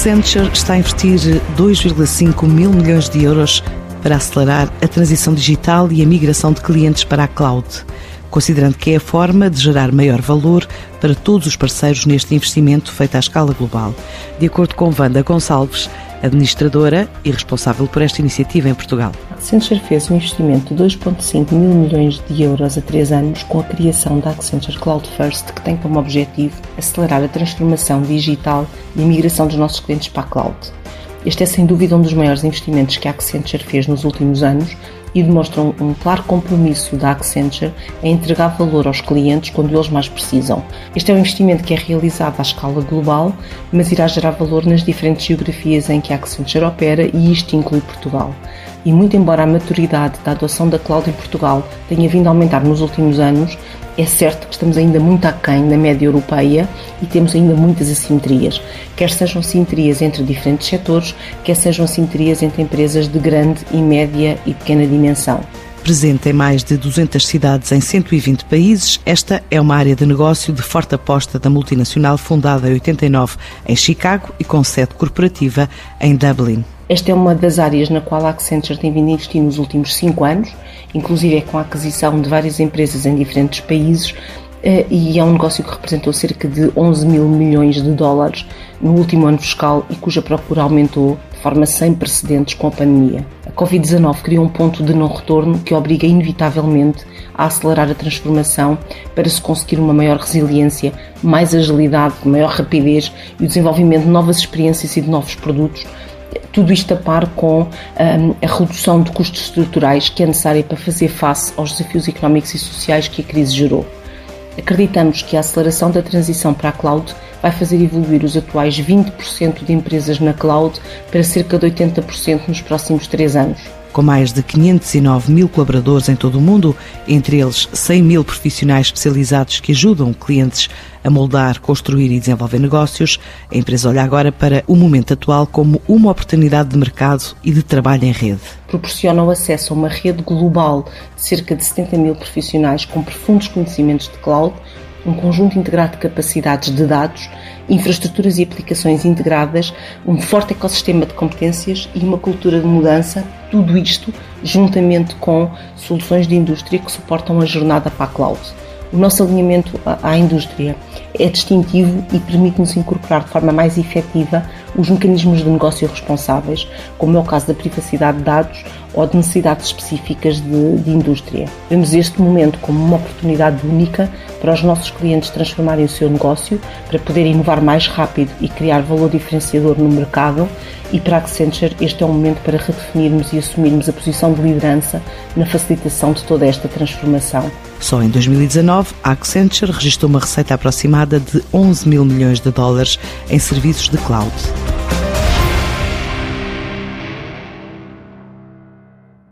Accenture está a investir 2,5 mil milhões de euros para acelerar a transição digital e a migração de clientes para a cloud, considerando que é a forma de gerar maior valor para todos os parceiros neste investimento feito à escala global. De acordo com Wanda Gonçalves, administradora e responsável por esta iniciativa em Portugal. Accenture fez um investimento de 2,5 mil milhões de euros a três anos com a criação da Accenture Cloud First, que tem como objetivo acelerar a transformação digital e a migração dos nossos clientes para a cloud. Este é sem dúvida um dos maiores investimentos que a Accenture fez nos últimos anos e demonstram um claro compromisso da Accenture em entregar valor aos clientes quando eles mais precisam. Este é um investimento que é realizado à escala global, mas irá gerar valor nas diferentes geografias em que a Accenture opera e isto inclui Portugal. E muito embora a maturidade da adoção da cloud em Portugal tenha vindo a aumentar nos últimos anos, é certo que estamos ainda muito aquém da média europeia e temos ainda muitas assimetrias, quer sejam assimetrias entre diferentes setores, quer sejam assimetrias entre empresas de grande e média e pequena dimensão. Presente em mais de 200 cidades em 120 países, esta é uma área de negócio de forte aposta da multinacional fundada em 89 em Chicago e com sede corporativa em Dublin. Esta é uma das áreas na qual a Accenture tem vindo a investir nos últimos cinco anos, inclusive é com a aquisição de várias empresas em diferentes países, eh, e é um negócio que representou cerca de 11 mil milhões de dólares no último ano fiscal e cuja procura aumentou de forma sem precedentes com a pandemia. A Covid-19 criou um ponto de não retorno que obriga inevitavelmente a acelerar a transformação para se conseguir uma maior resiliência, mais agilidade, maior rapidez e o desenvolvimento de novas experiências e de novos produtos tudo isto a par com um, a redução de custos estruturais que é necessária para fazer face aos desafios económicos e sociais que a crise gerou. Acreditamos que a aceleração da transição para a cloud vai fazer evoluir os atuais 20% de empresas na cloud para cerca de 80% nos próximos três anos. Com mais de 509 mil colaboradores em todo o mundo, entre eles 100 mil profissionais especializados que ajudam clientes a moldar, construir e desenvolver negócios, a empresa olha agora para o momento atual como uma oportunidade de mercado e de trabalho em rede. Proporciona o acesso a uma rede global de cerca de 70 mil profissionais com profundos conhecimentos de cloud, um conjunto integrado de capacidades de dados, infraestruturas e aplicações integradas, um forte ecossistema de competências e uma cultura de mudança, tudo isto juntamente com soluções de indústria que suportam a jornada para a cloud. O nosso alinhamento à indústria é distintivo e permite-nos incorporar de forma mais efetiva os mecanismos de negócio responsáveis, como é o caso da privacidade de dados ou de necessidades específicas de, de indústria. Vemos este momento como uma oportunidade única para os nossos clientes transformarem o seu negócio, para poderem inovar mais rápido e criar valor diferenciador no mercado e para a Accenture este é um momento para redefinirmos e assumirmos a posição de liderança na facilitação de toda esta transformação. Só em 2019, a Accenture registrou uma receita aproximada de 11 mil milhões de dólares em serviços de cloud.